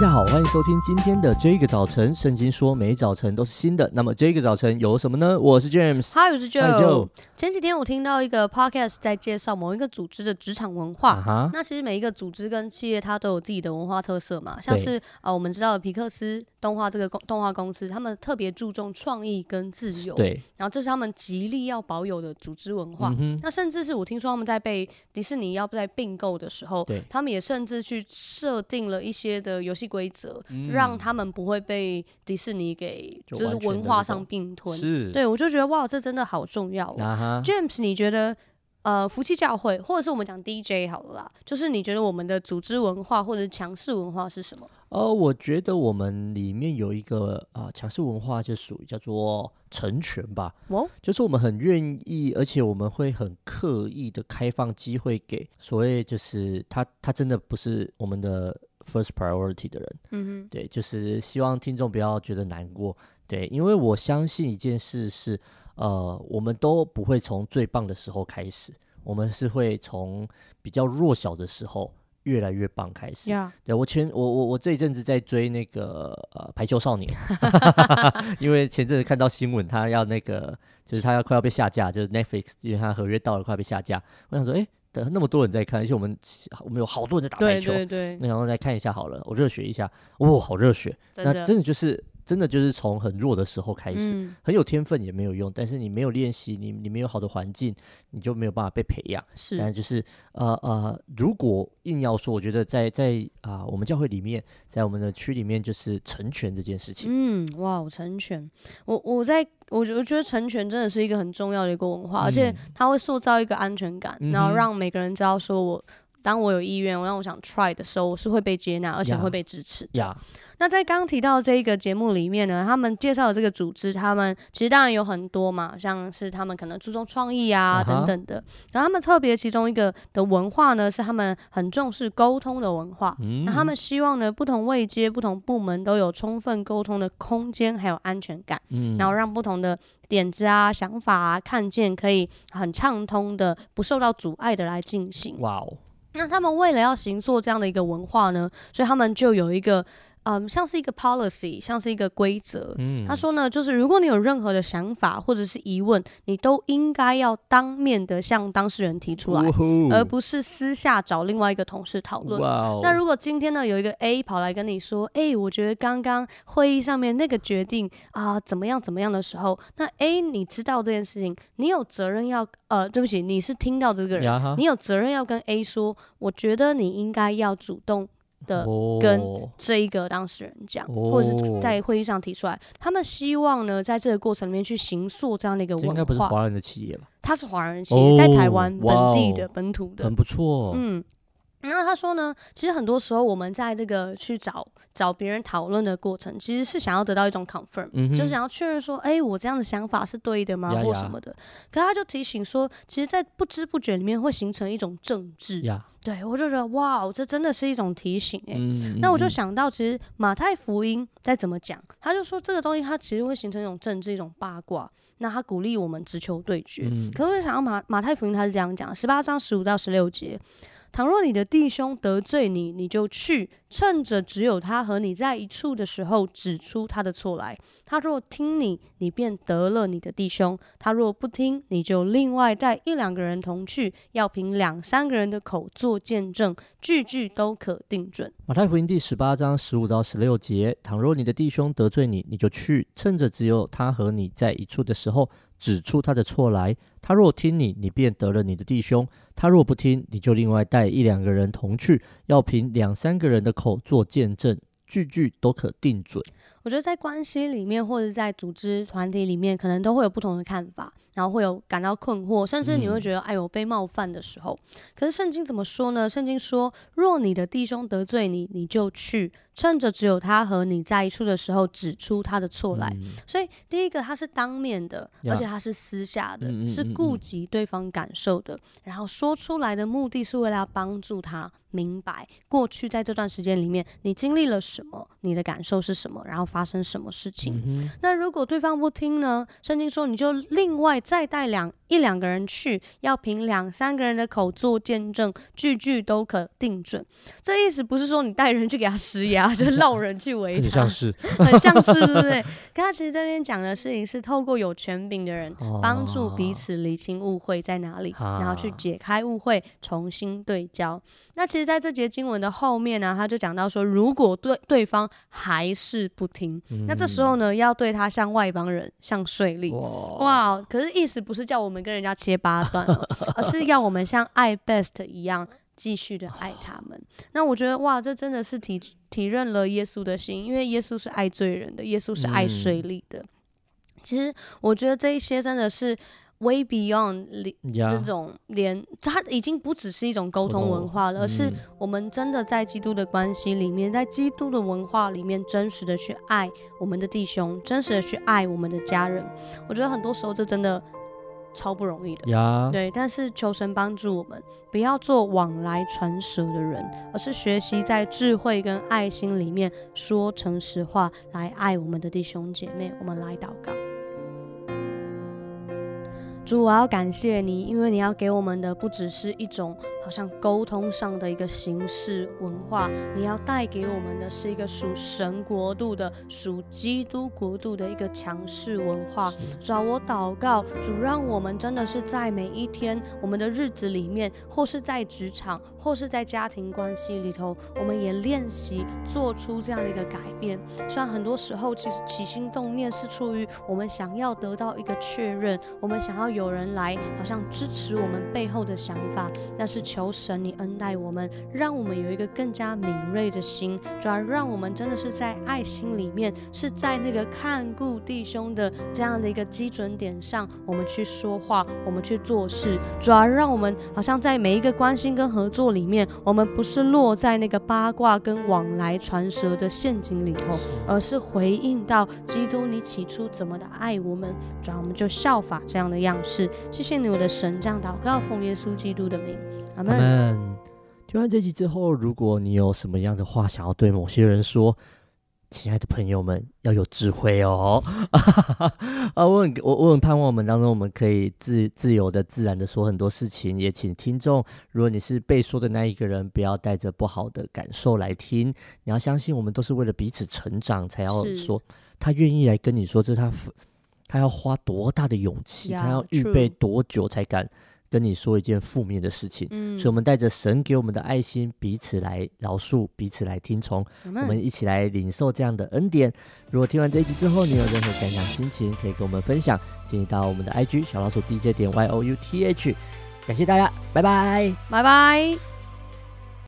大家好，欢迎收听今天的这个早晨。圣经说每早晨都是新的，那么这个早晨有什么呢？我是 James，嗨，我是 Joe。前几天我听到一个 podcast 在介绍某一个组织的职场文化。Uh-huh. 那其实每一个组织跟企业它都有自己的文化特色嘛，像是啊、呃，我们知道的皮克斯动画这个公动画公司，他们特别注重创意跟自由。对。然后这是他们极力要保有的组织文化。嗯、那甚至是我听说他们在被迪士尼要不在并购的时候，对，他们也甚至去设定了一些的游戏规则，嗯、让他们不会被迪士尼给就是文化上并吞。是，对，我就觉得哇，这真的好重要、哦。Uh-huh. James，你觉得呃，夫妻教会或者是我们讲 DJ 好了啦，就是你觉得我们的组织文化或者是强势文化是什么？呃，我觉得我们里面有一个啊强势文化，就属于叫做成全吧。哦，就是我们很愿意，而且我们会很刻意的开放机会给所谓就是他他真的不是我们的。First priority 的人，嗯哼，对，就是希望听众不要觉得难过，对，因为我相信一件事是，呃，我们都不会从最棒的时候开始，我们是会从比较弱小的时候越来越棒开始。Yeah. 对，我前我我我这一阵子在追那个呃排球少年，因为前阵子看到新闻，他要那个就是他要快要被下架，就是 Netflix，因为他合约到了快要被下架，我想说，哎。等那么多人在看，而且我们我们有好多人在打排球，对对对，那然后再看一下好了，我热血一下，哇、哦，好热血！那真的就是真的就是从很弱的时候开始，嗯，很有天分也没有用，但是你没有练习，你你没有好的环境，你就没有办法被培养。是，但就是呃呃，如果硬要说，我觉得在在啊、呃，我们教会里面，在我们的区里面，就是成全这件事情。嗯，哇，成全，我我在。我觉我觉得成全真的是一个很重要的一个文化，嗯、而且它会塑造一个安全感，嗯、然后让每个人知道说，我当我有意愿，我让我想 try 的时候，我是会被接纳，而且会被支持。呀。那在刚刚提到这一个节目里面呢，他们介绍的这个组织，他们其实当然有很多嘛，像是他们可能注重创意啊、uh-huh. 等等的。然后他们特别其中一个的文化呢，是他们很重视沟通的文化。嗯。那他们希望呢，不同位阶、不同部门都有充分沟通的空间，还有安全感。嗯。然后让不同的点子啊、想法啊、看见可以很畅通的、不受到阻碍的来进行。哇哦。那他们为了要行做这样的一个文化呢，所以他们就有一个。嗯，像是一个 policy，像是一个规则。嗯，他说呢，就是如果你有任何的想法或者是疑问，你都应该要当面的向当事人提出来，而不是私下找另外一个同事讨论。哇。那如果今天呢，有一个 A 跑来跟你说，哎、欸，我觉得刚刚会议上面那个决定啊、呃，怎么样怎么样的时候，那 A 你知道这件事情，你有责任要呃，对不起，你是听到这个人，你有责任要跟 A 说，我觉得你应该要主动。的跟这一个当事人讲、哦，或者是在会议上提出来，他们希望呢，在这个过程里面去形塑这样的一个文化。应该不是华人的企业吧？他是华人企业，在台湾本地的、哦、本土的，很不错。嗯。那他说呢，其实很多时候我们在这个去找找别人讨论的过程，其实是想要得到一种 confirm，、嗯、就是想要确认说，哎、欸，我这样的想法是对的吗，或什么的。可他就提醒说，其实，在不知不觉里面会形成一种政治。对，我就觉得哇，这真的是一种提醒哎、欸嗯。那我就想到，其实马太福音在怎么讲，他就说这个东西它其实会形成一种政治，一种八卦。那他鼓励我们直球对决。嗯、可是我想到马马太福音他是这样讲，十八章十五到十六节。倘若你的弟兄得罪你，你就去，趁着只有他和你在一处的时候，指出他的错来。他若听你，你便得了你的弟兄；他若不听，你就另外带一两个人同去，要凭两三个人的口做见证，句句都可定准。马太福音第十八章十五到十六节：倘若你的弟兄得罪你，你就去，趁着只有他和你在一处的时候。指出他的错来，他若听你，你便得了你的弟兄；他若不听，你就另外带一两个人同去，要凭两三个人的口做见证，句句都可定准。我觉得在关系里面，或者在组织团体里面，可能都会有不同的看法，然后会有感到困惑，甚至你会觉得，哎呦，被冒犯的时候。可是圣经怎么说呢？圣经说，若你的弟兄得罪你，你就去，趁着只有他和你在一处的时候，指出他的错来。所以第一个，他是当面的，而且他是私下的，是顾及对方感受的，然后说出来的目的是为了要帮助他。明白过去在这段时间里面，你经历了什么？你的感受是什么？然后发生什么事情？嗯、那如果对方不听呢？圣经说你就另外外再带两一两个人去，要凭两三个人的口做见证，句句都可定准。这意思不是说你带人去给他施压，就落人去围他，很像是，很像是，对不对？可他其实这边讲的事情是透过有权柄的人帮助彼此厘清误会在哪里，然后去解开误会，重新对焦。那其实在这节经文的后面呢，他就讲到说，如果对对方还是不听，那这时候呢，要对他像外邦人，像税吏。哇，可是意思不是叫我们跟人家切八段，而是要我们像爱 Best 一样继续的爱他们。那我觉得哇，这真的是体体认了耶稣的心，因为耶稣是爱罪人的，耶稣是爱税吏的。其实我觉得这一些真的是。Way beyond 这种连，它已经不只是一种沟通文化了，而是我们真的在基督的关系里面，在基督的文化里面，真实的去爱我们的弟兄，真实的去爱我们的家人。我觉得很多时候这真的超不容易的。对，但是求神帮助我们，不要做往来传舌的人，而是学习在智慧跟爱心里面说诚实话，来爱我们的弟兄姐妹。我们来祷告。主，我要感谢你，因为你要给我们的不只是一种好像沟通上的一个形式文化，你要带给我们的是一个属神国度的、属基督国度的一个强势文化。主啊，我祷告，主让我们真的是在每一天我们的日子里面，或是在职场，或是在家庭关系里头，我们也练习做出这样的一个改变。虽然很多时候其实起心动念是出于我们想要得到一个确认，我们想要有。有人来，好像支持我们背后的想法，但是求神你恩待我们，让我们有一个更加敏锐的心，主要让我们真的是在爱心里面，是在那个看顾弟兄的这样的一个基准点上，我们去说话，我们去做事，主要让我们好像在每一个关心跟合作里面，我们不是落在那个八卦跟往来传舌的陷阱里头，而是回应到基督你起初怎么的爱我们，主要我们就效法这样的样式。是，谢谢你，我的神，这样祷告，奉耶稣基督的名，阿门。听完这集之后，如果你有什么样的话想要对某些人说，亲爱的朋友们，要有智慧哦。啊，我很我我很盼望我们当中，我们可以自自由的、自然的说很多事情。也请听众，如果你是被说的那一个人，不要带着不好的感受来听。你要相信，我们都是为了彼此成长才要说。他愿意来跟你说，这是他。他要花多大的勇气？Yeah, 他要预备多久才敢跟你说一件负面的事情？嗯，所以，我们带着神给我们的爱心，彼此来饶恕，彼此来听从，嗯，我们一起来领受这样的恩典。如果听完这一集之后，你有任何感想、心情，可以跟我们分享，请你到我们的 IG 小老鼠 DJ 点 Y O U T H。感谢大家，拜拜，拜拜。